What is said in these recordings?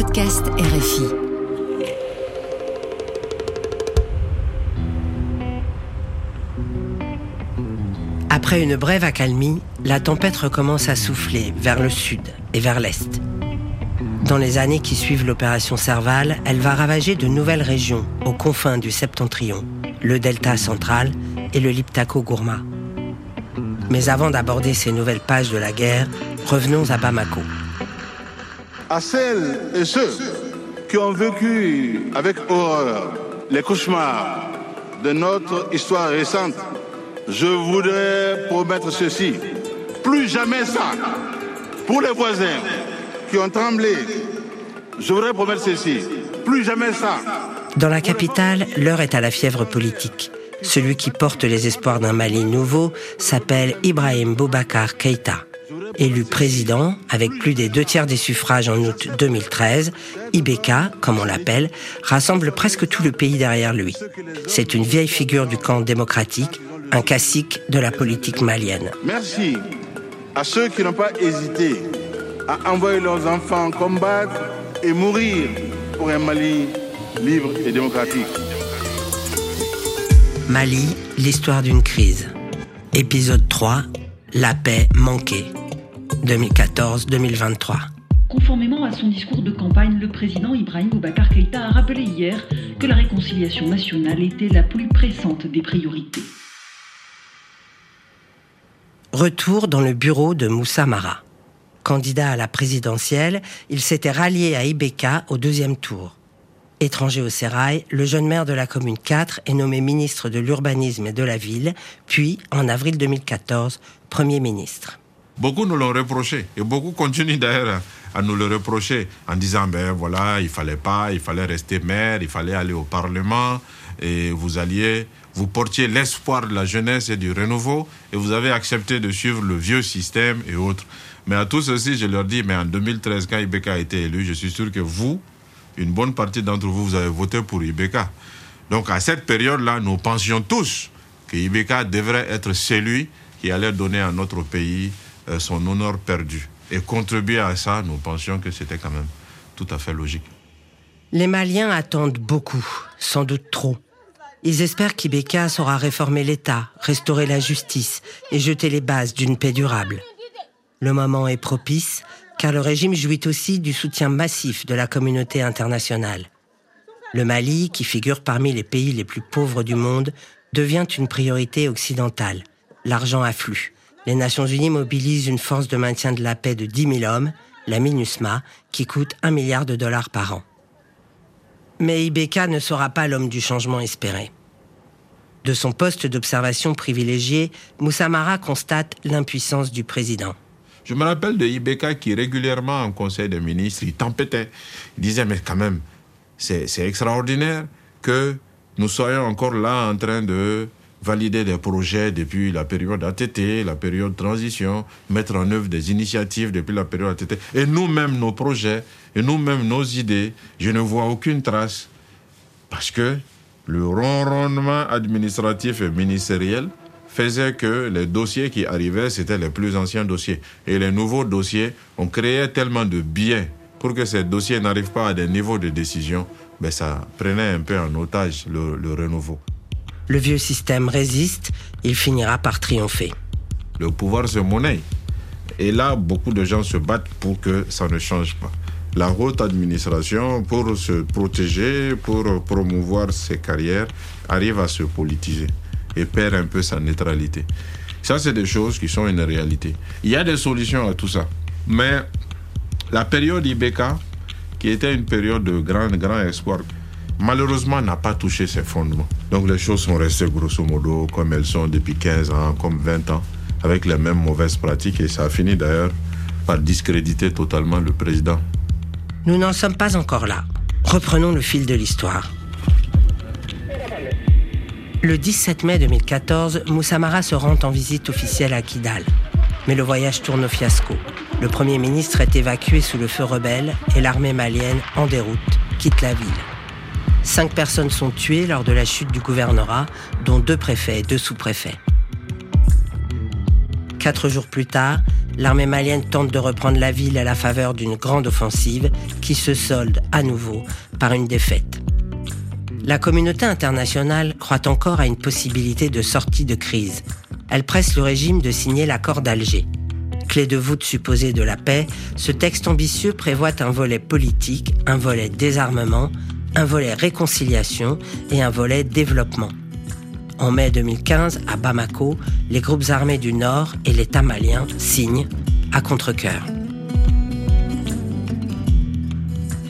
podcast RFI. Après une brève accalmie, la tempête recommence à souffler vers le sud et vers l'est. Dans les années qui suivent l'opération Serval, elle va ravager de nouvelles régions aux confins du septentrion, le delta central et le Liptako-Gourma. Mais avant d'aborder ces nouvelles pages de la guerre, revenons à Bamako. À celles et ceux qui ont vécu avec horreur les cauchemars de notre histoire récente, je voudrais promettre ceci. Plus jamais ça. Pour les voisins qui ont tremblé, je voudrais promettre ceci. Plus jamais ça. Dans la capitale, l'heure est à la fièvre politique. Celui qui porte les espoirs d'un Mali nouveau s'appelle Ibrahim Boubacar Keïta. Élu président avec plus des deux tiers des suffrages en août 2013, Ibeka, comme on l'appelle, rassemble presque tout le pays derrière lui. C'est une vieille figure du camp démocratique, un classique de la politique malienne. Merci à ceux qui n'ont pas hésité à envoyer leurs enfants combattre et mourir pour un Mali libre et démocratique. Mali, l'histoire d'une crise. Épisode 3, la paix manquée. 2014-2023. Conformément à son discours de campagne, le président Ibrahim Boubacar Keïta a rappelé hier que la réconciliation nationale était la plus pressante des priorités. Retour dans le bureau de Moussa Mara. Candidat à la présidentielle, il s'était rallié à Ibeka au deuxième tour. Étranger au Sérail, le jeune maire de la commune 4 est nommé ministre de l'urbanisme et de la ville, puis, en avril 2014, Premier ministre. Beaucoup nous l'ont reproché et beaucoup continuent d'ailleurs à nous le reprocher en disant ben voilà, il fallait pas, il fallait rester maire, il fallait aller au Parlement et vous alliez, vous portiez l'espoir de la jeunesse et du renouveau et vous avez accepté de suivre le vieux système et autres. Mais à tous ceux-ci, je leur dis, mais en 2013, quand Ibeka a été élu, je suis sûr que vous, une bonne partie d'entre vous, vous avez voté pour Ibeka. Donc à cette période-là, nous pensions tous que Ibeka devrait être celui qui allait donner à notre pays son honneur perdu. Et contribuer à ça, nous pensions que c'était quand même tout à fait logique. Les Maliens attendent beaucoup, sans doute trop. Ils espèrent qu'Ibeka saura réformer l'État, restaurer la justice et jeter les bases d'une paix durable. Le moment est propice car le régime jouit aussi du soutien massif de la communauté internationale. Le Mali, qui figure parmi les pays les plus pauvres du monde, devient une priorité occidentale. L'argent afflue. Les Nations Unies mobilisent une force de maintien de la paix de 10 000 hommes, la MINUSMA, qui coûte un milliard de dollars par an. Mais Ibeka ne sera pas l'homme du changement espéré. De son poste d'observation privilégié, Moussamara constate l'impuissance du président. Je me rappelle de Ibeka qui régulièrement en Conseil des ministres, il tempêtait. Il disait, mais quand même, c'est extraordinaire que nous soyons encore là en train de valider des projets depuis la période ATT, la période transition, mettre en œuvre des initiatives depuis la période ATT. Et nous-mêmes, nos projets, et nous-mêmes, nos idées, je ne vois aucune trace. Parce que le ronronnement administratif et ministériel faisait que les dossiers qui arrivaient, c'était les plus anciens dossiers. Et les nouveaux dossiers, on créait tellement de biais pour que ces dossiers n'arrivent pas à des niveaux de décision, ben ça prenait un peu en otage le renouveau. Le vieux système résiste, il finira par triompher. Le pouvoir se monnaie. Et là, beaucoup de gens se battent pour que ça ne change pas. La haute administration, pour se protéger, pour promouvoir ses carrières, arrive à se politiser et perd un peu sa neutralité. Ça, c'est des choses qui sont une réalité. Il y a des solutions à tout ça. Mais la période Ibeka, qui était une période de grand, grand espoir, malheureusement n'a pas touché ses fondements. Donc les choses sont restées grosso modo comme elles sont depuis 15 ans, comme 20 ans, avec les mêmes mauvaises pratiques et ça a fini d'ailleurs par discréditer totalement le président. Nous n'en sommes pas encore là. Reprenons le fil de l'histoire. Le 17 mai 2014, Moussamara se rend en visite officielle à Kidal. Mais le voyage tourne au fiasco. Le Premier ministre est évacué sous le feu rebelle et l'armée malienne, en déroute, quitte la ville. Cinq personnes sont tuées lors de la chute du gouvernorat, dont deux préfets et deux sous-préfets. Quatre jours plus tard, l'armée malienne tente de reprendre la ville à la faveur d'une grande offensive qui se solde à nouveau par une défaite. La communauté internationale croit encore à une possibilité de sortie de crise. Elle presse le régime de signer l'accord d'Alger. Clé de voûte supposée de la paix, ce texte ambitieux prévoit un volet politique, un volet désarmement, un volet réconciliation et un volet développement. En mai 2015, à Bamako, les groupes armés du Nord et l'État malien signent à contre-coeur.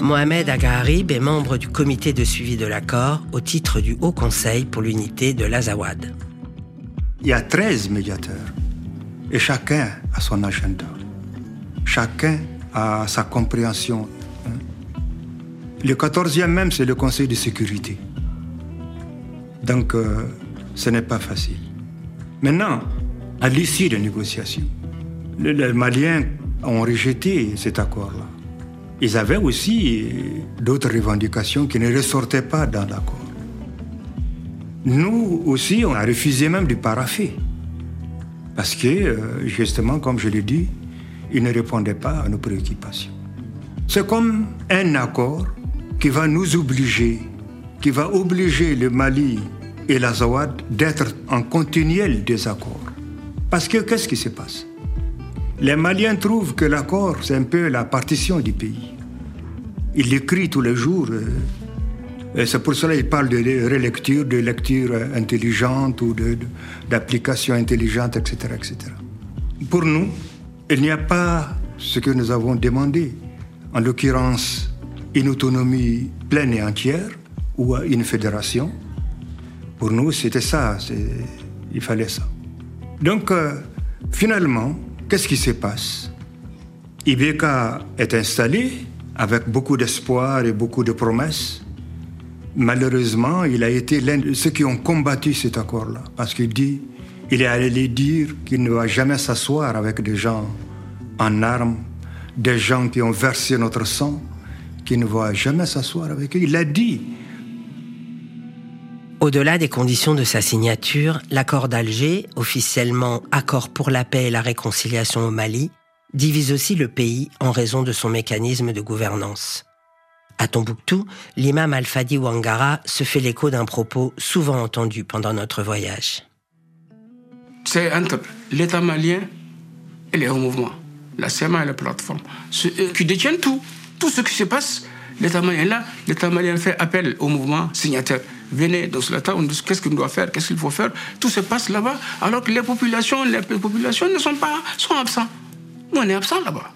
Mohamed Agharib est membre du comité de suivi de l'accord au titre du Haut Conseil pour l'unité de l'Azawad. Il y a 13 médiateurs et chacun a son agenda. Chacun a sa compréhension. Le 14e même, c'est le Conseil de sécurité. Donc, euh, ce n'est pas facile. Maintenant, à l'issue des négociations, les Maliens ont rejeté cet accord-là. Ils avaient aussi d'autres revendications qui ne ressortaient pas dans l'accord. Nous aussi, on a refusé même de paraffer. Parce que, euh, justement, comme je l'ai dit, ils ne répondaient pas à nos préoccupations. C'est comme un accord qui va nous obliger, qui va obliger le Mali et la Zawad d'être en continuel désaccord. Parce que qu'est-ce qui se passe? Les Maliens trouvent que l'accord, c'est un peu la partition du pays. Ils l'écrivent tous les jours. Euh, c'est pour cela qu'ils parlent de relecture, de lecture intelligente ou d'application intelligente, etc., etc. Pour nous, il n'y a pas ce que nous avons demandé, en l'occurrence une autonomie pleine et entière ou une fédération. Pour nous, c'était ça, il fallait ça. Donc, euh, finalement, qu'est-ce qui se passe? Ibeka est installé avec beaucoup d'espoir et beaucoup de promesses. Malheureusement, il a été l'un de ceux qui ont combattu cet accord-là, parce qu'il dit, il est allé dire qu'il ne va jamais s'asseoir avec des gens en armes, des gens qui ont versé notre sang, qu'il ne va jamais s'asseoir avec eux. Il l'a dit. Au-delà des conditions de sa signature, l'accord d'Alger, officiellement accord pour la paix et la réconciliation au Mali, divise aussi le pays en raison de son mécanisme de gouvernance. À Tombouctou, l'imam Al-Fadi Ouangara se fait l'écho d'un propos souvent entendu pendant notre voyage. C'est entre l'État malien et les hauts mouvements, la SEMA et la plateforme, qui détiennent tout. Tout ce qui se passe, l'État malien est là, l'État malien fait appel au mouvement signataire venez dans ce on dit qu'est-ce qu'on doit faire, qu'est-ce qu'il faut faire? Tout se passe là-bas, alors que les populations, les populations ne sont pas, sont absents. Nous, on est absents là-bas.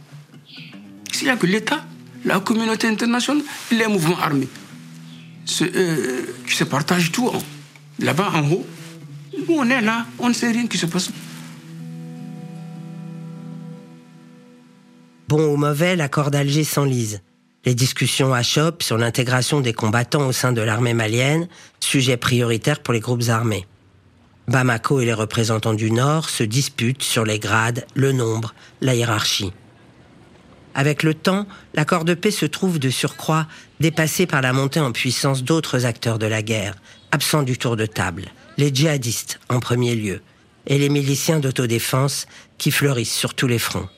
S'il n'y a que l'État, la communauté internationale, les mouvements armés, euh, qui se partagent tout là-bas en haut. Nous, on est là, on ne sait rien qui se passe. Bon ou mauvais, l'accord d'Alger s'enlise. Les discussions achoppent sur l'intégration des combattants au sein de l'armée malienne, sujet prioritaire pour les groupes armés. Bamako et les représentants du Nord se disputent sur les grades, le nombre, la hiérarchie. Avec le temps, l'accord de paix se trouve de surcroît dépassé par la montée en puissance d'autres acteurs de la guerre, absents du tour de table, les djihadistes en premier lieu, et les miliciens d'autodéfense qui fleurissent sur tous les fronts.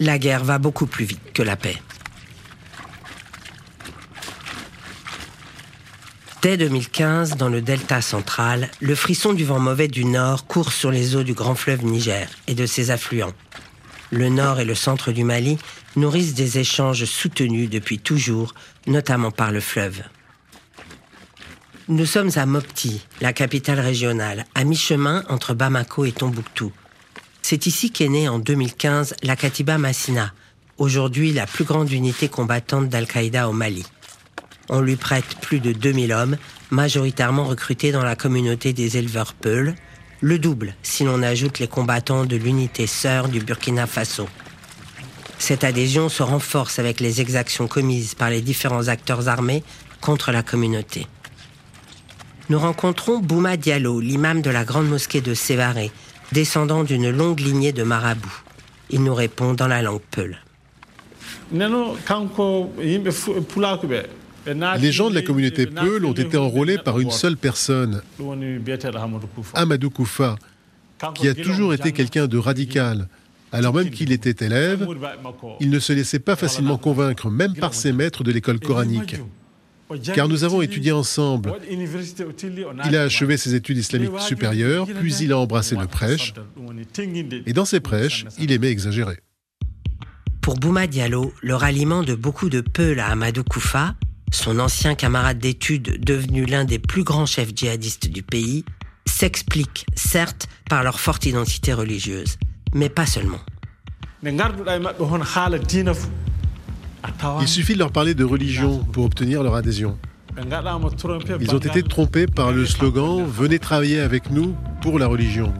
La guerre va beaucoup plus vite que la paix. Dès 2015, dans le delta central, le frisson du vent mauvais du nord court sur les eaux du grand fleuve Niger et de ses affluents. Le nord et le centre du Mali nourrissent des échanges soutenus depuis toujours, notamment par le fleuve. Nous sommes à Mopti, la capitale régionale, à mi-chemin entre Bamako et Tombouctou. C'est ici qu'est née en 2015 la Katiba Massina, aujourd'hui la plus grande unité combattante d'Al-Qaïda au Mali on lui prête plus de 2000 hommes, majoritairement recrutés dans la communauté des éleveurs Peuls, le double si l'on ajoute les combattants de l'unité sœur du Burkina Faso. Cette adhésion se renforce avec les exactions commises par les différents acteurs armés contre la communauté. Nous rencontrons Bouma Diallo, l'imam de la grande mosquée de Sévaré, descendant d'une longue lignée de marabouts. Il nous répond dans la langue Peul. Les gens de la communauté Peul ont été enrôlés par une seule personne, Amadou Koufa, qui a toujours été quelqu'un de radical. Alors même qu'il était élève, il ne se laissait pas facilement convaincre, même par ses maîtres de l'école coranique. Car nous avons étudié ensemble. Il a achevé ses études islamiques supérieures, puis il a embrassé le prêche. Et dans ses prêches, il aimait exagérer. Pour Bouma Diallo, le ralliement de beaucoup de Peuls à Amadou Koufa, son ancien camarade d'études devenu l'un des plus grands chefs djihadistes du pays, s'explique certes par leur forte identité religieuse, mais pas seulement. Il suffit de leur parler de religion pour obtenir leur adhésion. Ils ont été trompés par le slogan Venez travailler avec nous pour la religion.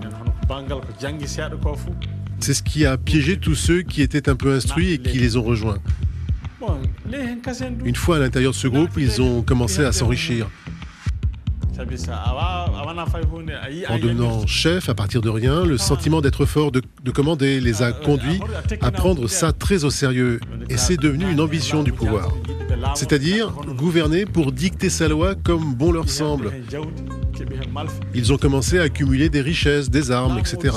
C'est ce qui a piégé tous ceux qui étaient un peu instruits et qui les ont rejoints. Une fois à l'intérieur de ce groupe, ils ont commencé à s'enrichir. En devenant chef à partir de rien, le sentiment d'être fort, de, commander, les a conduits à prendre ça très au sérieux. Et c'est devenu une ambition du pouvoir. C'est-à-dire gouverner pour dicter sa loi comme bon leur semble. Ils ont commencé à accumuler des richesses, des armes, etc.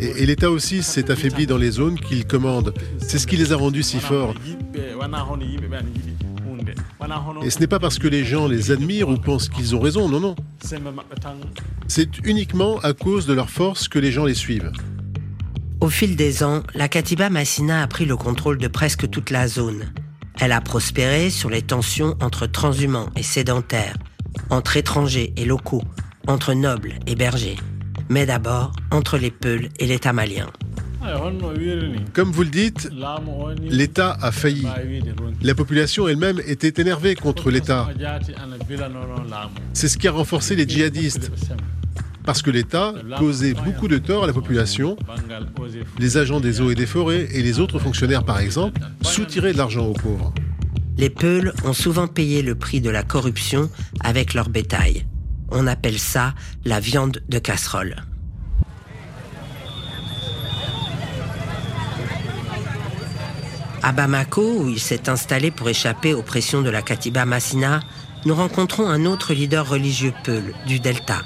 Et, et l'État aussi s'est affaibli dans les zones qu'il commande. C'est ce qui les a rendus si forts. Et ce n'est pas parce que les gens les admirent ou pensent qu'ils ont raison, non, non. C'est uniquement à cause de leur force que les gens les suivent. Au fil des ans, la Katiba Massina a pris le contrôle de presque toute la zone. Elle a prospéré sur les tensions entre transhumants et sédentaires, entre étrangers et locaux, entre nobles et bergers, mais d'abord entre les Peuls et l'État malien. Comme vous le dites, l'État a failli. La population elle-même était énervée contre l'État. C'est ce qui a renforcé les djihadistes. Parce que l'État causait beaucoup de tort à la population. Les agents des eaux et des forêts et les autres fonctionnaires, par exemple, soutiraient de l'argent aux pauvres. Les Peuls ont souvent payé le prix de la corruption avec leur bétail. On appelle ça la viande de casserole. À Bamako, où il s'est installé pour échapper aux pressions de la Katiba Massina, nous rencontrons un autre leader religieux Peul, du Delta,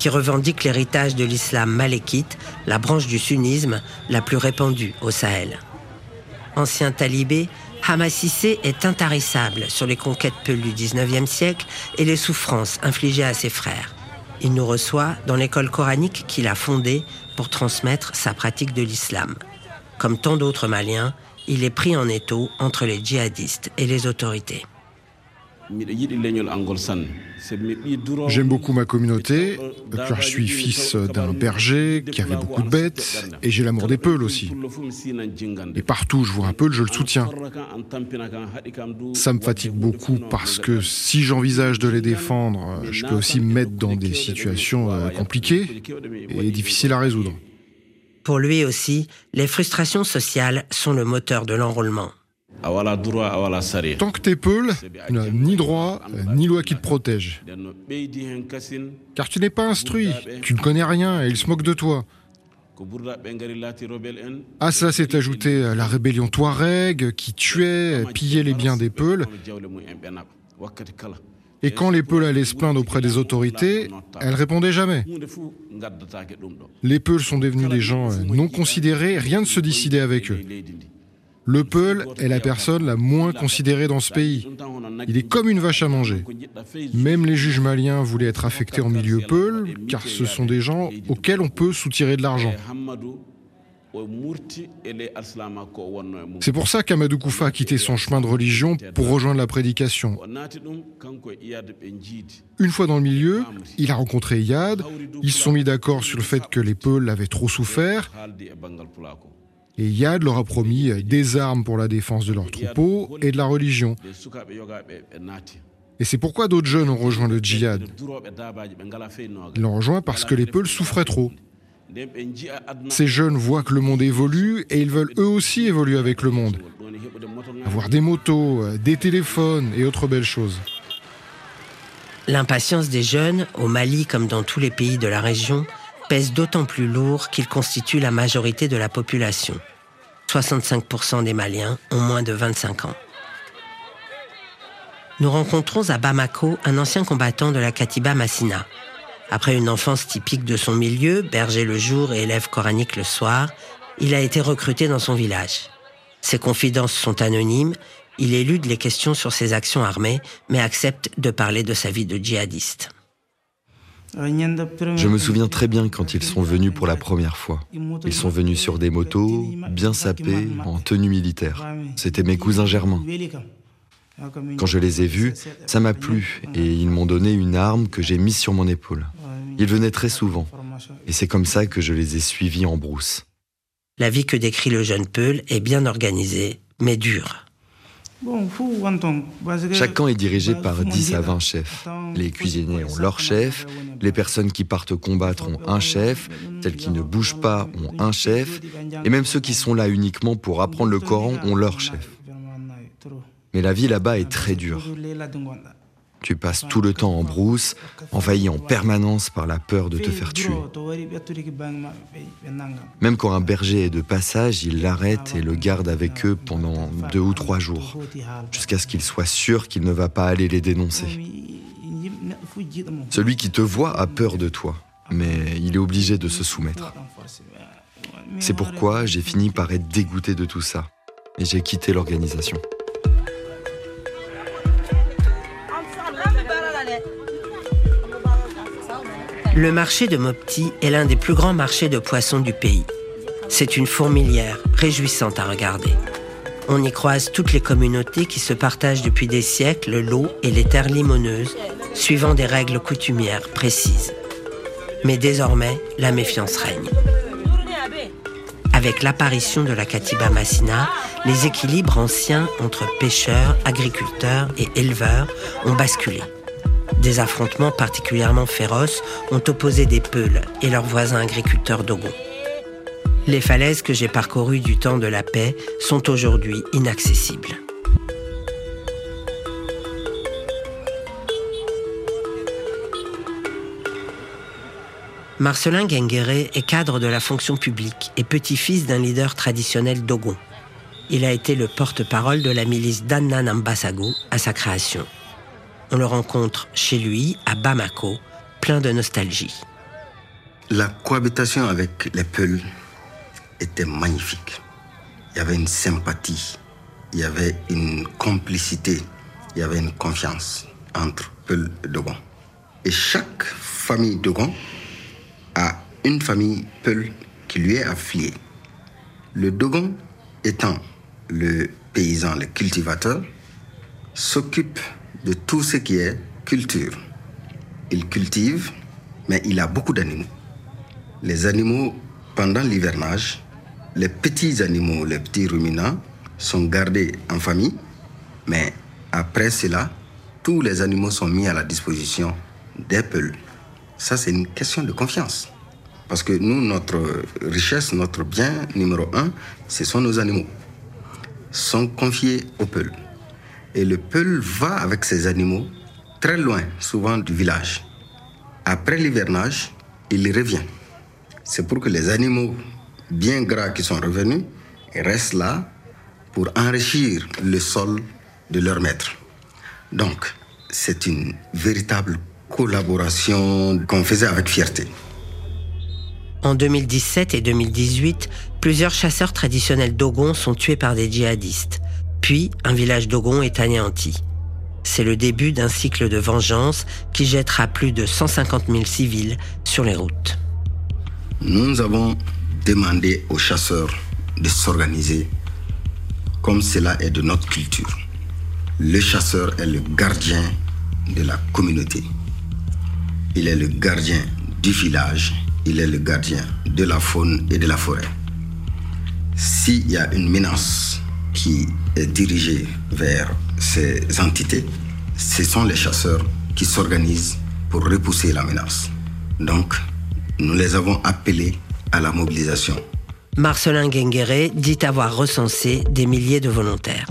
qui revendique l'héritage de l'islam malékite, la branche du sunnisme la plus répandue au Sahel. Ancien talibé, Hamassissé est intarissable sur les conquêtes Peul du 19e siècle et les souffrances infligées à ses frères. Il nous reçoit dans l'école coranique qu'il a fondée pour transmettre sa pratique de l'islam. Comme tant d'autres Maliens, il est pris en étau entre les djihadistes et les autorités. J'aime beaucoup ma communauté, car je suis fils d'un berger qui avait beaucoup de bêtes, et j'ai l'amour des peuls aussi. Et partout où je vois un peul, je le soutiens. Ça me fatigue beaucoup parce que si j'envisage de les défendre, je peux aussi me mettre dans des situations euh, compliquées et difficiles à résoudre. Pour lui aussi, les frustrations sociales sont le moteur de l'enrôlement. Tant que t'es peul, tu n'as ni droit ni loi qui te protège. Car tu n'es pas instruit, tu ne connais rien et ils se moquent de toi. À ça s'est ajouté la rébellion Touareg qui tuait, pillait les biens des Peuls. Et quand les Peuls allaient se plaindre auprès des autorités, elles répondaient jamais. Les Peuls sont devenus des gens euh, non considérés, rien ne se décidait avec eux. Le Peul est la personne la moins considérée dans ce pays. Il est comme une vache à manger. Même les juges maliens voulaient être affectés en milieu Peul, car ce sont des gens auxquels on peut soutirer de l'argent. C'est pour ça qu'Amadou Koufa a quitté son chemin de religion pour rejoindre la prédication. Une fois dans le milieu, il a rencontré Yad, ils se sont mis d'accord sur le fait que les Peuls avaient trop souffert, et Yad leur a promis des armes pour la défense de leur troupeau et de la religion. Et c'est pourquoi d'autres jeunes ont rejoint le djihad. Ils l'ont rejoint parce que les Peuls souffraient trop. Ces jeunes voient que le monde évolue et ils veulent eux aussi évoluer avec le monde. Avoir des motos, euh, des téléphones et autres belles choses. L'impatience des jeunes, au Mali comme dans tous les pays de la région, pèse d'autant plus lourd qu'ils constituent la majorité de la population. 65% des Maliens ont moins de 25 ans. Nous rencontrons à Bamako un ancien combattant de la Katiba Massina, Après une enfance typique de son milieu, berger le jour et élève coranique le soir, il a été recruté dans son village. Ses confidences sont anonymes, il élude les questions sur ses actions armées, mais accepte de parler de sa vie de djihadiste. Je me souviens très bien quand ils sont venus pour la première fois. Ils sont venus sur des motos, bien sapés, en tenue militaire. C'était mes cousins germains. Quand je les ai vus, ça m'a plu et ils m'ont donné une arme que j'ai mise sur mon épaule. Ils venaient très souvent et c'est comme ça que je les ai suivis en brousse. La vie que décrit le jeune Peul est bien organisée, mais dure. Chaque camp est dirigé par 10 à 20 chefs. Les cuisiniers ont leur chef, les personnes qui partent combattre ont un chef, celles qui ne bougent pas ont un chef, et même ceux qui sont là uniquement pour apprendre le Coran ont leur chef. Mais la vie là-bas est très dure. Tu passes tout le temps en brousse, envahi en permanence par la peur de te faire tuer. Même quand un berger est de passage, il l'arrête et le garde avec eux pendant deux ou trois jours, jusqu'à ce qu'il soit sûr qu'il ne va pas aller les dénoncer. Celui qui te voit a peur de toi, mais il est obligé de se soumettre. C'est pourquoi j'ai fini par être dégoûté de tout ça, et j'ai quitté l'organisation. Le marché de Mopti est l'un des plus grands marchés de poissons du pays. C'est une fourmilière réjouissante à regarder. On y croise toutes les communautés qui se partagent depuis des siècles l'eau et les terres limoneuses, suivant des règles coutumières précises. Mais désormais, la méfiance règne. Avec l'apparition de la Katiba Massina, les équilibres anciens entre pêcheurs, agriculteurs et éleveurs ont basculé. Des affrontements particulièrement féroces ont opposé des Peuls et leurs voisins agriculteurs d'Ogon. Les falaises que j'ai parcourues du temps de la paix sont aujourd'hui inaccessibles. Marcelin Guengueré est cadre de la fonction publique et petit-fils d'un leader traditionnel d'Ogon. Il a été le porte-parole de la milice d'Annan Ambasago à sa création. On le rencontre chez lui, à Bamako, plein de nostalgie. La cohabitation avec les Peuls était magnifique. Il y avait une sympathie, il y avait une complicité, il y avait une confiance entre Peuls et Dogon. Et chaque famille Dogon a une famille Peul qui lui est affiliée. Le Dogon étant le paysan, le cultivateur, s'occupe tout ce qui est culture. Il cultive, mais il a beaucoup d'animaux. Les animaux, pendant l'hivernage, les petits animaux, les petits ruminants, sont gardés en famille, mais après cela, tous les animaux sont mis à la disposition des peuls. Ça, c'est une question de confiance. Parce que nous, notre richesse, notre bien numéro un, ce sont nos animaux. Sont confiés aux peuls. Et le Peul va avec ses animaux très loin, souvent du village. Après l'hivernage, il revient. C'est pour que les animaux bien gras qui sont revenus restent là pour enrichir le sol de leur maître. Donc, c'est une véritable collaboration qu'on faisait avec fierté. En 2017 et 2018, plusieurs chasseurs traditionnels d'Ogon sont tués par des djihadistes. Puis, un village d'Ogon est anéanti. C'est le début d'un cycle de vengeance qui jettera plus de 150 000 civils sur les routes. Nous avons demandé aux chasseurs de s'organiser comme cela est de notre culture. Le chasseur est le gardien de la communauté. Il est le gardien du village, il est le gardien de la faune et de la forêt. S'il y a une menace qui est dirigé vers ces entités, ce sont les chasseurs qui s'organisent pour repousser la menace. Donc, nous les avons appelés à la mobilisation. Marcelin Guengueré dit avoir recensé des milliers de volontaires.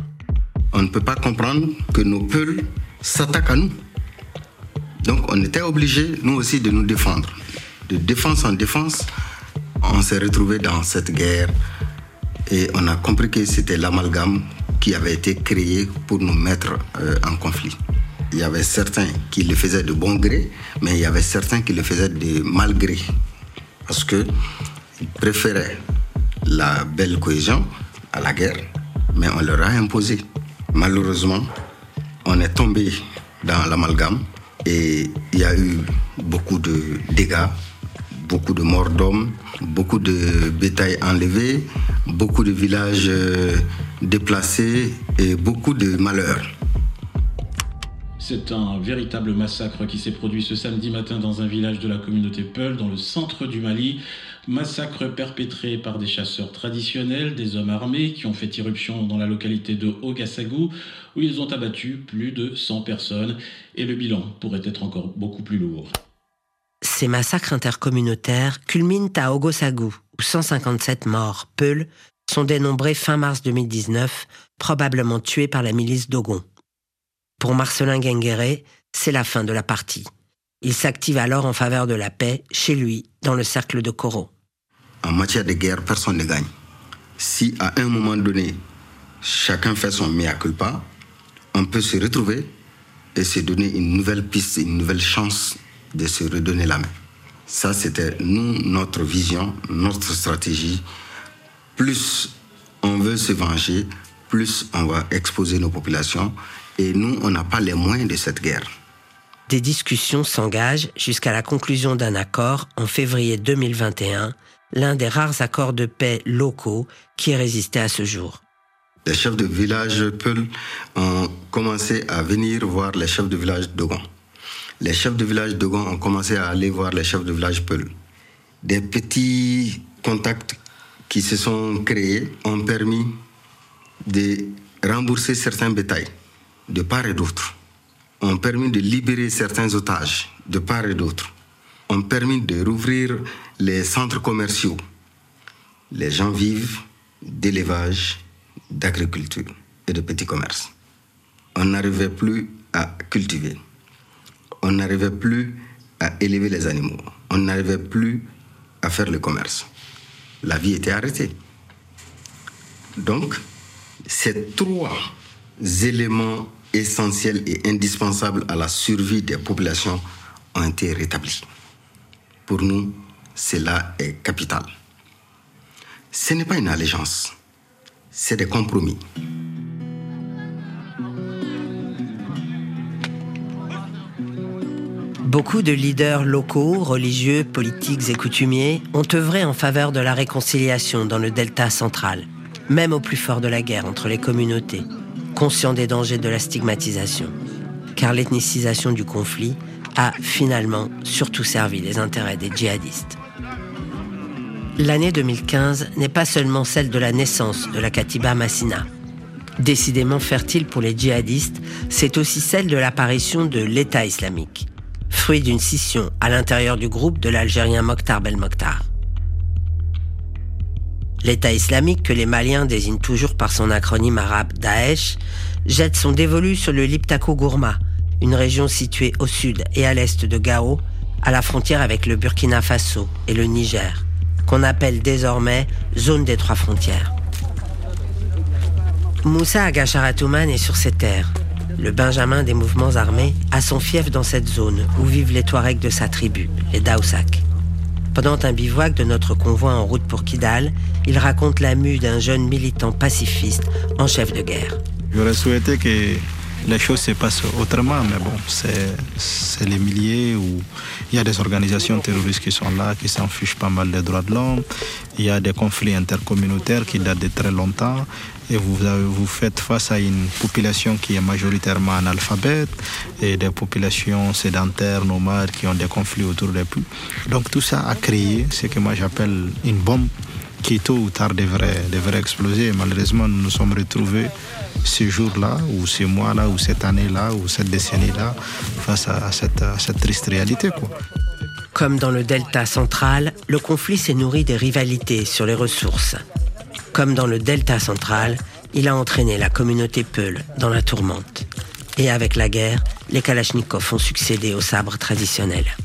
On ne peut pas comprendre que nos peuples s'attaquent à nous. Donc on était obligés, nous aussi, de nous défendre. De défense en défense, on s'est retrouvés dans cette guerre et on a compris que c'était l'amalgame qui avait été créé pour nous mettre euh, en conflit. Il y avait certains qui le faisaient de bon gré, mais il y avait certains qui le faisaient de mal gré. Parce qu'ils préféraient la belle cohésion à la guerre, mais on leur a imposé. Malheureusement, on est tombé dans l'amalgame et il y a eu beaucoup de dégâts, beaucoup de morts d'hommes, beaucoup de bétail enlevé, beaucoup de villages euh, déplacés et beaucoup de malheurs. C'est un véritable massacre qui s'est produit ce samedi matin dans un village de la communauté Peul, dans le centre du Mali. Massacre perpétré par des chasseurs traditionnels, des hommes armés qui ont fait irruption dans la localité de Ogasagou, où ils ont abattu plus de 100 personnes. Et le bilan pourrait être encore beaucoup plus lourd. Ces massacres intercommunautaires culminent à Ogosagou, où 157 morts, Peul, sont dénombrés fin mars 2019, probablement tués par la milice Dogon. Pour Marcelin Guengueré, c'est la fin de la partie. Il s'active alors en faveur de la paix chez lui, dans le cercle de Koro. En matière de guerre, personne ne gagne. Si à un moment donné, chacun fait son mea culpa, on peut se retrouver et se donner une nouvelle piste, une nouvelle chance de se redonner la main. Ça, c'était nous, notre vision, notre stratégie. Plus on veut se venger, plus on va exposer nos populations. Et nous, on n'a pas les moyens de cette guerre. Des discussions s'engagent jusqu'à la conclusion d'un accord en février 2021, l'un des rares accords de paix locaux qui ait résisté à ce jour. Les chefs de village Peul ont commencé à venir voir les chefs de village Dogon. Les chefs de village Dogon ont commencé à aller voir les chefs de village Peul. Des petits contacts qui se sont créés ont permis de rembourser certains bétails de part et d'autre ont permis de libérer certains otages de part et d'autre, ont permis de rouvrir les centres commerciaux. Les gens vivent d'élevage, d'agriculture et de petits commerces. On n'arrivait plus à cultiver. On n'arrivait plus à élever les animaux. On n'arrivait plus à faire le commerce. La vie était arrêtée. Donc, ces trois éléments essentiels et indispensables à la survie des populations ont été rétablis. Pour nous, cela est capital. Ce n'est pas une allégeance, c'est des compromis. Beaucoup de leaders locaux, religieux, politiques et coutumiers ont œuvré en faveur de la réconciliation dans le delta central, même au plus fort de la guerre entre les communautés conscient des dangers de la stigmatisation, car l'ethnicisation du conflit a finalement surtout servi les intérêts des djihadistes. L'année 2015 n'est pas seulement celle de la naissance de la Katiba Massina. Décidément fertile pour les djihadistes, c'est aussi celle de l'apparition de l'État islamique, fruit d'une scission à l'intérieur du groupe de l'Algérien Mokhtar Bel Mokhtar. L'État islamique, que les Maliens désignent toujours par son acronyme arabe Daesh, jette son dévolu sur le Liptako Gourma, une région située au sud et à l'est de Gao, à la frontière avec le Burkina Faso et le Niger, qu'on appelle désormais zone des trois frontières. Moussa Agacharatouman est sur ces terres. Le Benjamin des mouvements armés a son fief dans cette zone où vivent les Touaregs de sa tribu, les Daosak. Pendant un bivouac de notre convoi en route pour Kidal, il raconte la mue d'un jeune militant pacifiste en chef de guerre. J'aurais souhaité que les choses se passent autrement, mais bon, c'est les milliers où il y a des organisations terroristes qui sont là, qui s'en fichent pas mal des droits de l'homme. Il y a des conflits intercommunautaires qui datent de très longtemps et vous, vous faites face à une population qui est majoritairement analphabète et des populations sédentaires, nomades qui ont des conflits autour des puits. Donc tout ça a créé ce que moi j'appelle une bombe qui tôt ou tard devrait, devrait exploser. malheureusement, nous nous sommes retrouvés ce jour-là, ou ce mois-là, ou cette année-là, ou cette décennie-là, face à cette, triste réalité. Comme dans le delta central, le conflit s'est nourri des rivalités sur les ressources. Comme dans le delta central, il a entraîné la communauté Peul dans la tourmente. Et avec la guerre, les Kalachnikovs ont succédé aux sabres traditionnels.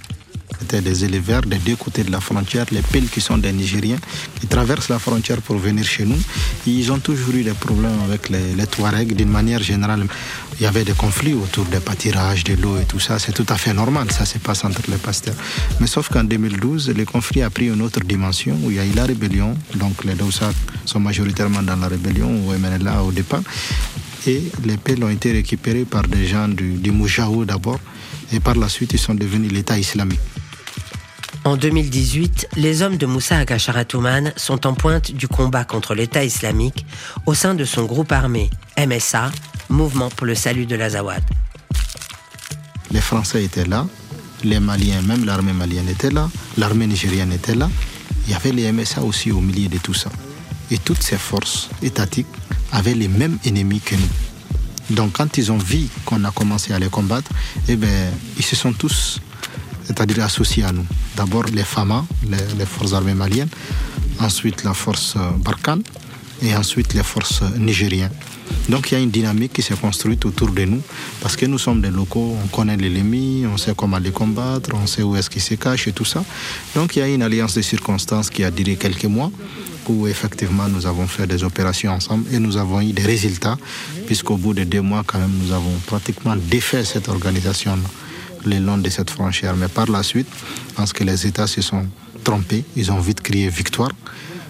C'était des éleveurs des deux côtés de la frontière, les Peuls qui sont des Nigériens, qui traversent la frontière pour venir chez nous. ils ont toujours eu des problèmes avec les, Touaregs d'une manière générale. il y avait des conflits autour des pâtirages, de l'eau et tout ça. C'est tout à fait normal, ça se passe entre les pasteurs. Mais sauf qu'en 2012, le conflit a pris une autre dimension où il y a eu la rébellion. Donc les Dousak sont majoritairement dans la rébellion, ou MNLA au départ. Et les pelles ont été récupérés par des gens du, du d'abord. Et par la suite, ils sont devenus l'État islamique. En 2018, les hommes de Moussa Akacharatouman sont en pointe du combat contre l'État islamique au sein de son groupe armé MSA, Mouvement pour le salut de l'Azawad. Les Français étaient là, les Maliens, même l'armée malienne était là, l'armée nigérienne était là. Il y avait les MSA aussi au milieu de tout ça. Et toutes ces forces étatiques avaient les mêmes ennemis que nous. Donc quand ils ont vu qu'on a commencé à les combattre, eh ben, ils se sont tous c'est-à-dire associés à nous. D'abord les FAMA, les, forces armées maliennes, ensuite la force euh, Barkhane et ensuite les forces nigériennes. Donc il y a une dynamique qui s'est construite autour de nous parce que nous sommes des locaux, on connaît l'ennemi, on sait comment les combattre, on sait où est-ce qu'il se cache et tout ça. Donc il y a une alliance de circonstances qui a duré quelques mois où effectivement nous avons fait des opérations ensemble et nous avons eu des résultats puisqu'au bout de deux mois quand même nous avons pratiquement défait cette organisation le long de cette frontière. Mais par la suite, je pense que les États se sont trompés. Ils ont vite crié victoire,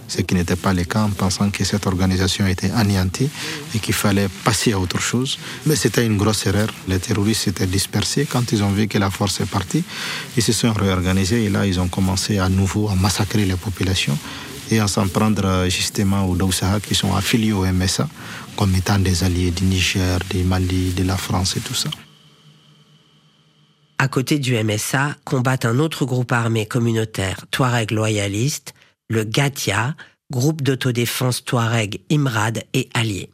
ce qui n'était pas le cas en pensant que cette organisation était anéantie et qu'il fallait passer à autre chose. Mais c'était une grosse erreur. Les terroristes s'étaient dispersés. Quand ils ont vu que la force est partie, ils se sont réorganisés et là, ils ont commencé à nouveau à massacrer les populations et à s'en prendre justement aux Daousaha qui sont affiliés au MSA comme étant des alliés du Niger, du Mali, de la France et tout ça. À côté du MSA combattent un autre groupe armé communautaire Touareg loyaliste, le GATIA, groupe d'autodéfense Touareg Imrad et alliés.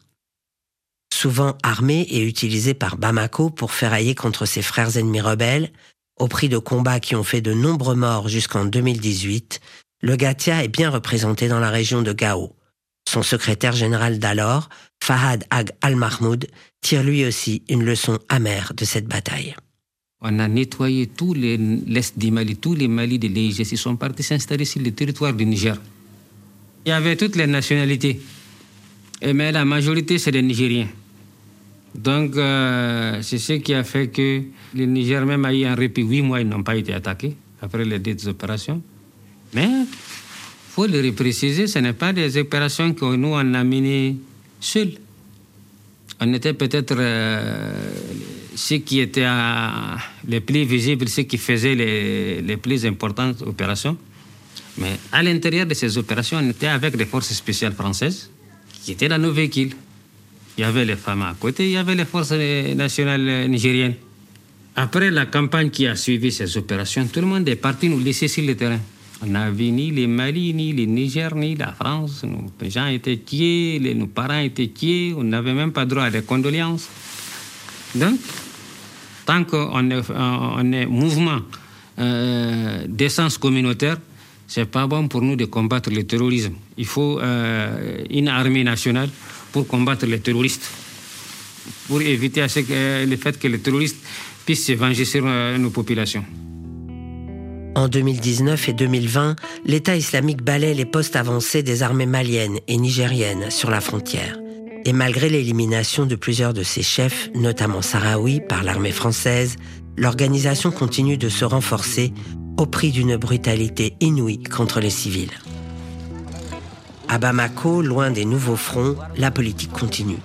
Souvent armé et utilisé par Bamako pour ferrailler contre ses frères ennemis rebelles, au prix de combats qui ont fait de nombreux morts jusqu'en 2018, le GATIA est bien représenté dans la région de Gao. Son secrétaire général d'alors, Fahad Ag al-Mahmoud, tire lui aussi une leçon amère de cette bataille. On a nettoyé tout l'est du Mali, tous les Mali de. Ils sont partis s'installer sur le territoire du Niger. Il y avait toutes les nationalités. mais la majorité, c'est des Nigériens. Donc, euh, c'est ce qui a fait que le Niger même a eu un répit. Huit mois, ils n'ont pas été attaqués après les deux opérations. Mais, il faut le repréciser, ce n'est pas des opérations que nous, on a menées seuls. On était peut-être euh, ce qui était les plus visibles, ce qui faisait les, les plus importantes opérations. Mais à l'intérieur de ces opérations, on était avec des forces spéciales françaises qui étaient dans nos véhicules. Il y avait les femmes à côté, il y avait les forces nationales nigériennes. Après la campagne qui a suivi ces opérations, tout le monde est parti nous laisser sur le terrain. On n'a vu ni les Mali, ni les Niger, ni la France. Nos gens étaient tués, nos parents étaient tués, on n'avait même pas droit à des condoléances. Donc, tant qu'on est, on est mouvement euh, d'essence communautaire, c'est pas bon pour nous de combattre le terrorisme. Il faut euh, une armée nationale pour combattre les terroristes, pour éviter le fait que les terroristes puissent se venger sur euh, nos populations. En 2019 et 2020, l'État islamique balaie les postes avancés des armées maliennes et nigériennes sur la frontière. Et malgré l'élimination de plusieurs de ses chefs, notamment Sahraoui, par l'armée française, l'organisation continue de se renforcer au prix d'une brutalité inouïe contre les civils. À Bamako, loin des nouveaux fronts, la politique continue.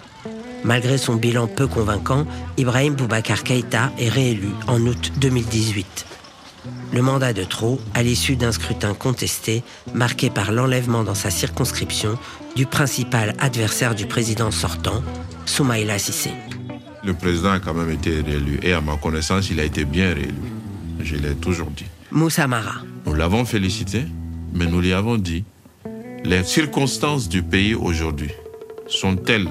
Malgré son bilan peu convaincant, Ibrahim Boubacar Keïta est réélu en août 2018. Le mandat de trop, à l'issue d'un scrutin contesté, marqué par l'enlèvement dans sa circonscription du principal adversaire du président sortant, Soumaïla Sissé. Le président a quand même été réélu et à ma connaissance, il a été bien réélu. Je l'ai toujours dit. Moussa Mara. Nous l'avons félicité, mais nous lui avons dit les circonstances du pays aujourd'hui sont telles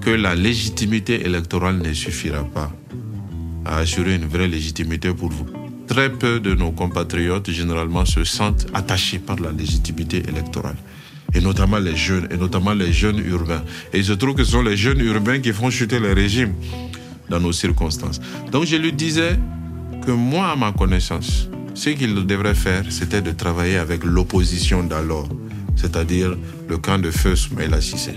que la légitimité électorale ne suffira pas à assurer une vraie légitimité pour vous? Très peu de nos compatriotes, généralement, se sentent attachés par la légitimité électorale et notamment les jeunes, et notamment les jeunes urbains. Et il se trouve que ce sont les jeunes urbains qui font chuter les régimes dans nos circonstances. Donc je lui disais que moi, à ma connaissance, ce qu'il devrait faire, c'était de travailler avec l'opposition d'alors, c'est-à-dire le camp de feu Soumaïla Sissé.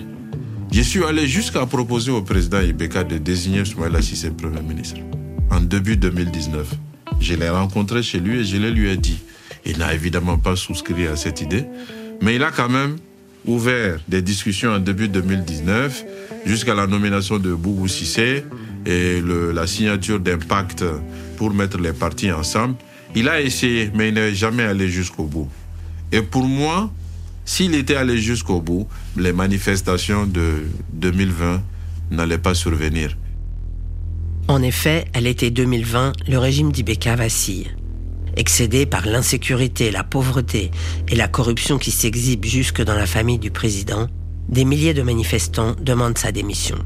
Je suis allé jusqu'à proposer au président Ibeka de désigner Soumaïla Sissé Premier ministre en début 2019. Je l'ai rencontré chez lui et je le lui ai dit. Il n'a évidemment pas souscrit à cette idée, mais il a quand même ouvert des discussions en début 2019 jusqu'à la nomination de Boubou Sissé et la signature d'un pacte pour mettre les partis ensemble. Il a essayé, mais il n'est jamais allé jusqu'au bout. Et pour moi, s'il était allé jusqu'au bout, les manifestations de 2020 n'allaient pas survenir. En effet, à l'été 2020, le régime d'Ibeka vacille. Excédé par l'insécurité, la pauvreté et la corruption qui s'exhibe jusque dans la famille du président, des milliers de manifestants demandent sa démission.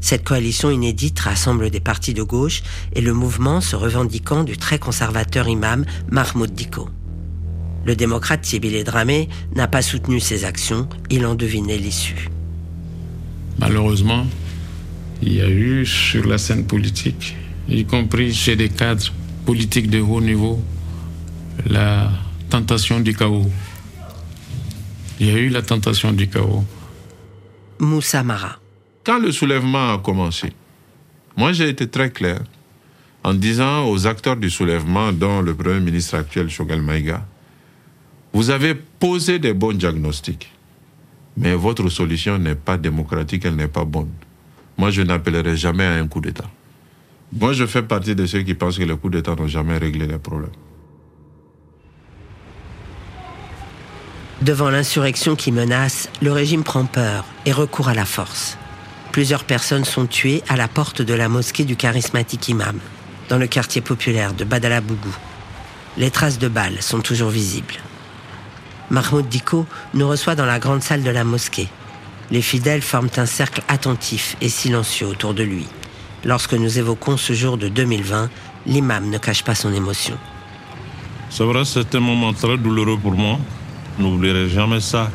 Cette coalition inédite rassemble des partis de gauche et le mouvement se revendiquant du très conservateur imam Mahmoud Diko. Le démocrate Thierry Dramé n'a pas soutenu ces actions, il en devinait l'issue. Malheureusement, il y a eu sur la scène politique, y compris chez des cadres politiques de haut niveau, la tentation du chaos. Il y a eu la tentation du chaos. Moussa Mara. Quand le soulèvement a commencé, moi j'ai été très clair en disant aux acteurs du soulèvement, dont le Premier ministre actuel Shogal Maïga, vous avez posé des bons diagnostics, mais votre solution n'est pas démocratique, elle n'est pas bonne. Moi, je n'appellerai jamais à un coup d'État. Moi, je fais partie de ceux qui pensent que les coups d'État n'ont jamais réglé les problèmes. Devant l'insurrection qui menace, le régime prend peur et recourt à la force. Plusieurs personnes sont tuées à la porte de la mosquée du charismatique imam, dans le quartier populaire de Badalabougou. Les traces de balles sont toujours visibles. Mahmoud Diko nous reçoit dans la grande salle de la mosquée. Les fidèles forment un cercle attentif et silencieux autour de lui. Lorsque nous évoquons ce jour de 2020, l'imam ne cache pas son émotion. C'est vrai, c'est un moment très douloureux pour moi. N'oublierai jamais ça.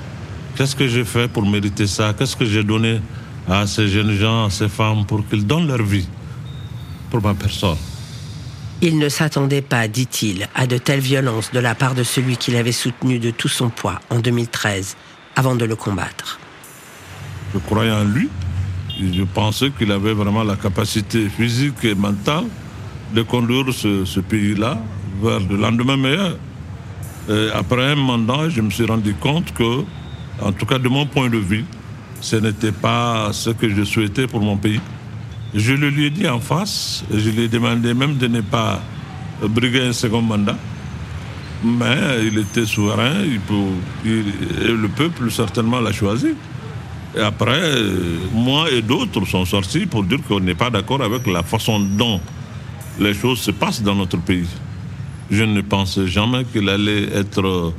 Qu'est-ce que j'ai fait pour mériter ça? Qu'est-ce que j'ai donné à ces jeunes gens, à ces femmes, pour qu'ils donnent leur vie pour ma personne? Il ne s'attendait pas, dit-il, à de telles violences de la part de celui qu'il avait soutenu de tout son poids en 2013, avant de le combattre. Je croyais en lui. Je pensais qu'il avait vraiment la capacité physique et mentale de conduire ce, pays-là vers le lendemain meilleur. Après un mandat, je me suis rendu compte que, en tout cas de mon point de vue, ce n'était pas ce que je souhaitais pour mon pays. Je le lui ai dit en face, je lui ai demandé même de ne pas briguer un second mandat. Mais il était souverain, et le peuple certainement l'a choisi. Après, moi et d'autres sont sortis pour dire qu'on n'est pas d'accord avec la façon dont les choses se passent dans notre pays. Je ne pensais jamais qu'il allait être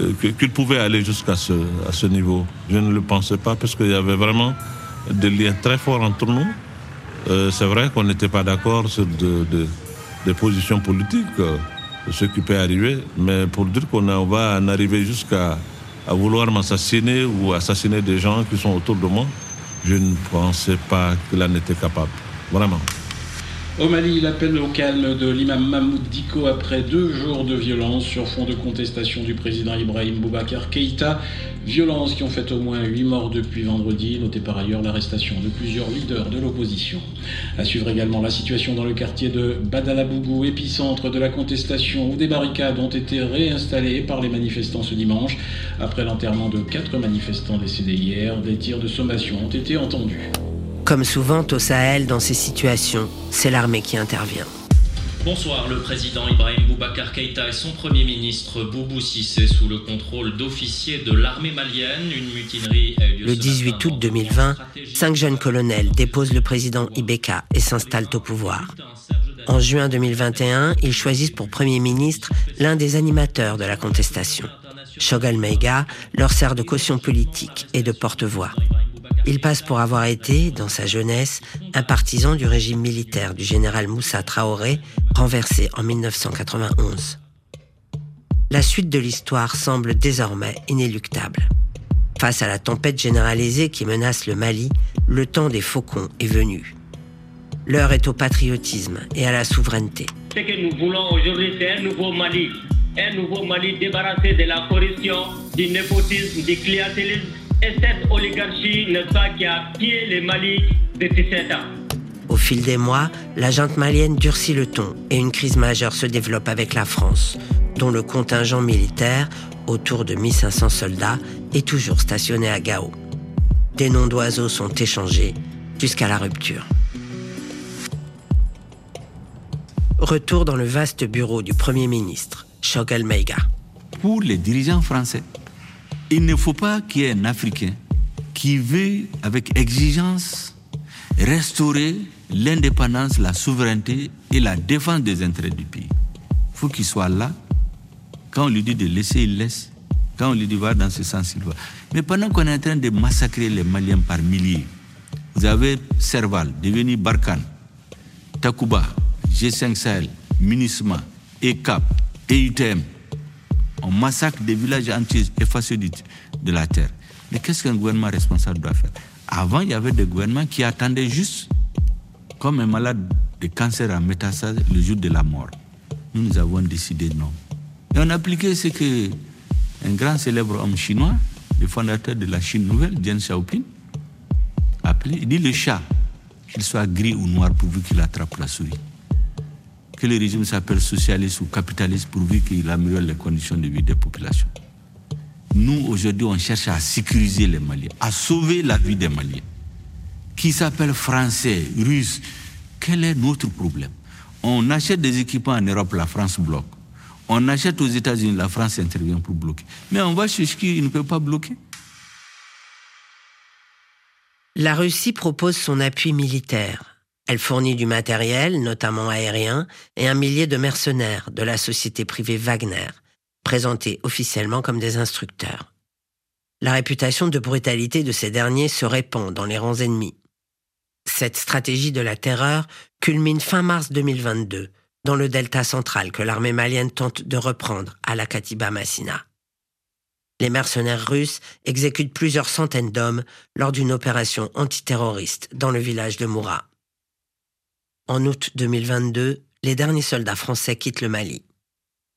euh, qu'il pouvait aller jusqu'à ce, niveau. Je ne le pensais pas parce qu'il y avait vraiment des liens très forts entre nous. Euh, c'est vrai qu'on n'était pas d'accord sur des positions politiques, euh, ce qui peut arriver, mais pour dire qu'on va en arriver jusqu'à à vouloir m'assassiner ou assassiner des gens qui sont autour de moi, je ne pensais pas qu'il en était capable. Vraiment. Au Mali, l'appel au calme de l'imam Mahmoud Diko après deux jours de violence sur fond de contestation du président Ibrahim Boubacar Keïta. Violences qui ont fait au moins huit morts depuis vendredi. Notez par ailleurs l'arrestation de plusieurs leaders de l'opposition. À suivre également la situation dans le quartier de Badalabougou, épicentre de la contestation où des barricades ont été réinstallées par les manifestants ce dimanche. Après l'enterrement de quatre manifestants décédés hier, des tirs de sommation ont été entendus. Comme souvent au Sahel, dans ces situations, c'est l'armée qui intervient. Bonsoir, le président Ibrahim Boubacar Keïta et son premier ministre Boubou Sissé sous le contrôle d'officiers de l'armée malienne. Une mutinerie a eu lieu Le 18 août 2020, cinq jeunes colonels déposent le président Ibeka et s'installent au pouvoir. En juin 2021, ils choisissent pour premier ministre l'un des animateurs de la contestation. Shogal Meiga leur sert de caution politique et de porte-voix. Il passe pour avoir été, dans sa jeunesse, un partisan du régime militaire du général Moussa Traoré, renversé en 1991. La suite de l'histoire semble désormais inéluctable. Face à la tempête généralisée qui menace le Mali, le temps des faucons est venu. L'heure est au patriotisme et à la souveraineté. Ce que nous voulons aujourd'hui, c'est un nouveau Mali. Un nouveau Mali débarrassé de la corruption, du népotisme, du clientélisme et cette oligarchie, n'est-ce pas, qui a pillé le Mali depuis 7 ans. Au fil des mois, la junte malienne durcit le ton et une crise majeure se développe avec la France, dont le contingent militaire, autour de 1500 soldats, est toujours stationné à Gao. Des noms d'oiseaux sont échangés jusqu'à la rupture. Retour dans le vaste bureau du Premier ministre, Shogel Meiga. Pour les dirigeants français, il ne faut pas qu'il y ait un Africain qui veut avec exigence restaurer l'indépendance, la souveraineté et la défense des intérêts du pays. Il faut qu'il soit là. Quand on lui dit de laisser, il laisse. Quand on lui dit va dans ce sens, il va. Mais pendant qu'on est en train de massacrer les Maliens par milliers, vous avez Serval, devenu Barkhane, Takuba, G5 Sahel, Minisma, ECAP, EUTM. On massacre des villages entiers effacés de la terre. Mais qu'est-ce qu'un gouvernement responsable doit faire? Avant, il y avait des gouvernements qui attendaient juste, comme un malade de cancer en métastase, le jour de la mort. Nous, nous avons décidé non. Et on a appliqué ce que un grand célèbre homme chinois, le fondateur de la Chine nouvelle, Deng Xiaoping, appelé. Il dit le chat, qu'il soit gris ou noir pourvu qu'il attrape la souris. Que le régime s'appelle socialiste ou capitaliste pourvu qu'il améliore les conditions de vie des populations. Nous, aujourd'hui, on cherche à sécuriser les Maliens, à sauver la vie des Maliens. Qui s'appelle français, russe, quel est notre problème? On achète des équipements en Europe, la France bloque. On achète aux États-Unis, la France intervient pour bloquer. Mais on va chez qui ne peut pas bloquer? La Russie propose son appui militaire. Elle fournit du matériel, notamment aérien, et un millier de mercenaires de la société privée Wagner, présentés officiellement comme des instructeurs. La réputation de brutalité de ces derniers se répand dans les rangs ennemis. Cette stratégie de la terreur culmine fin mars 2022 dans le delta central que l'armée malienne tente de reprendre à la Katiba Massina. Les mercenaires russes exécutent plusieurs centaines d'hommes lors d'une opération antiterroriste dans le village de Moura. En août 2022, les derniers soldats français quittent le Mali.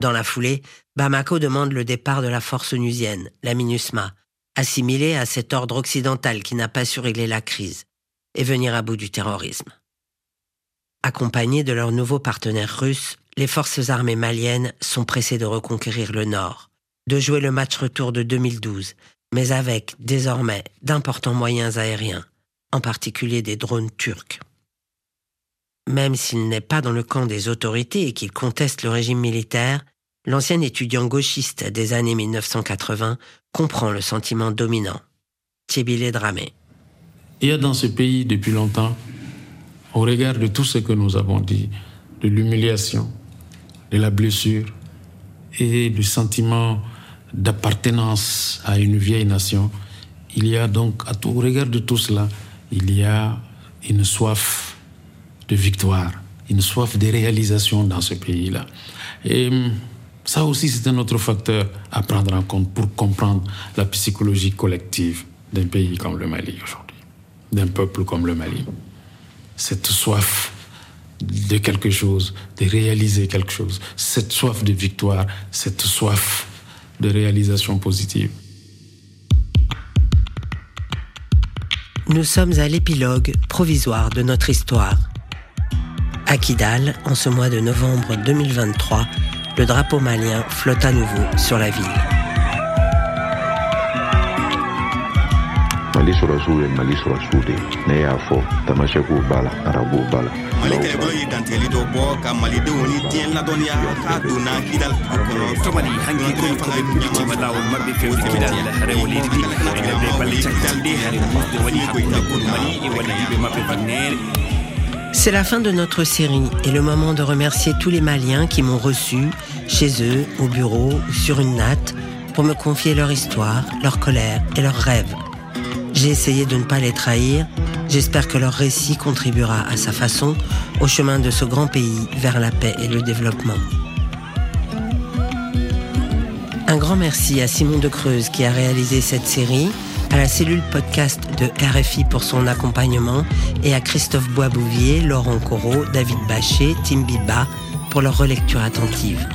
Dans la foulée, Bamako demande le départ de la force onusienne, la MINUSMA, assimilée à cet ordre occidental qui n'a pas su régler la crise et venir à bout du terrorisme. Accompagnés de leurs nouveaux partenaires russes, les forces armées maliennes sont pressées de reconquérir le nord, de jouer le match retour de 2012, mais avec désormais d'importants moyens aériens, en particulier des drones turcs. Même s'il n'est pas dans le camp des autorités et qu'il conteste le régime militaire, l'ancien étudiant gauchiste des années 1980 comprend le sentiment dominant. Thébile Dramé. Il y a dans ce pays depuis longtemps au regard de tout ce que nous avons dit, de l'humiliation, de la blessure et du sentiment d'appartenance à une vieille nation, il y a donc, au regard de tout cela, il y a une soif de victoire, une soif de réalisation dans ce pays-là. Et hum, ça aussi, c'est un autre facteur à prendre en compte pour comprendre la psychologie collective d'un pays comme le Mali aujourd'hui, d'un peuple comme le Mali cette soif de quelque chose, de réaliser quelque chose, cette soif de victoire, cette soif de réalisation positive. Nous sommes à l'épilogue provisoire de notre histoire. À Kidal, en ce mois de novembre 2023, le drapeau malien flotte à nouveau sur la ville. C'est la fin de notre série et le moment de remercier tous les Maliens qui m'ont reçu chez eux, au bureau, sur une natte, pour me confier leur histoire, leur colère et leurs rêves. J'ai essayé de ne pas les trahir. J'espère que leur récit contribuera à sa façon au chemin de ce grand pays vers la paix et le développement. Un grand merci à Simon de Creuse qui a réalisé cette série, à la cellule podcast de RFI pour son accompagnement et à Christophe Boisbouvier, Laurent Corot, David Bachet, Tim Biba pour leur relecture attentive.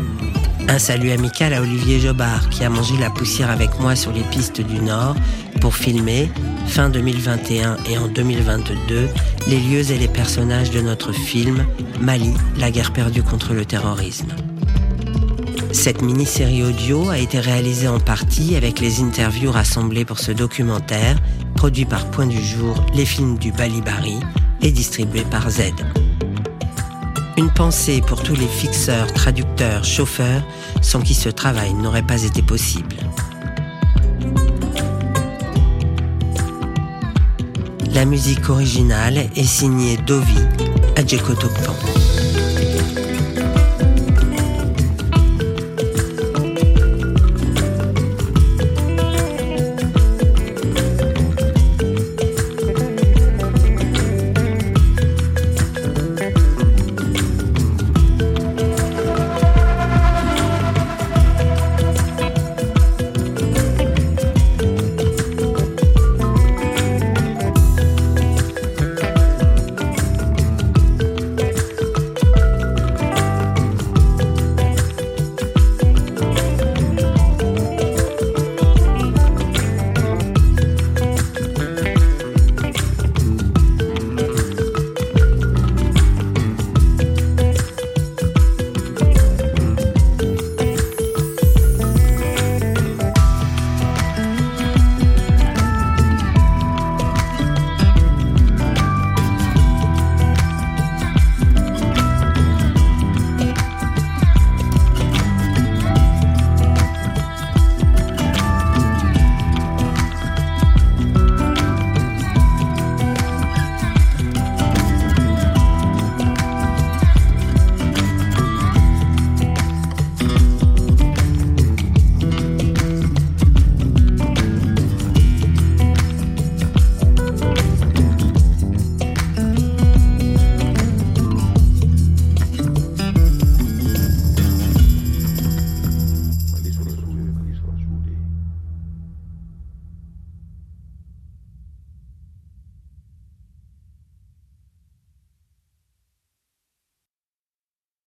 Un salut amical à Olivier Jobard qui a mangé la poussière avec moi sur les pistes du Nord pour filmer, fin 2021 et en 2022, les lieux et les personnages de notre film Mali, la guerre perdue contre le terrorisme. Cette mini-série audio a été réalisée en partie avec les interviews rassemblées pour ce documentaire, produit par Point du Jour, les films du Balibari et distribué par Z. Une pensée pour tous les fixeurs, traducteurs, chauffeurs, sans qui ce travail n'aurait pas été possible. La musique originale est signée Dovi Adjekotokpan.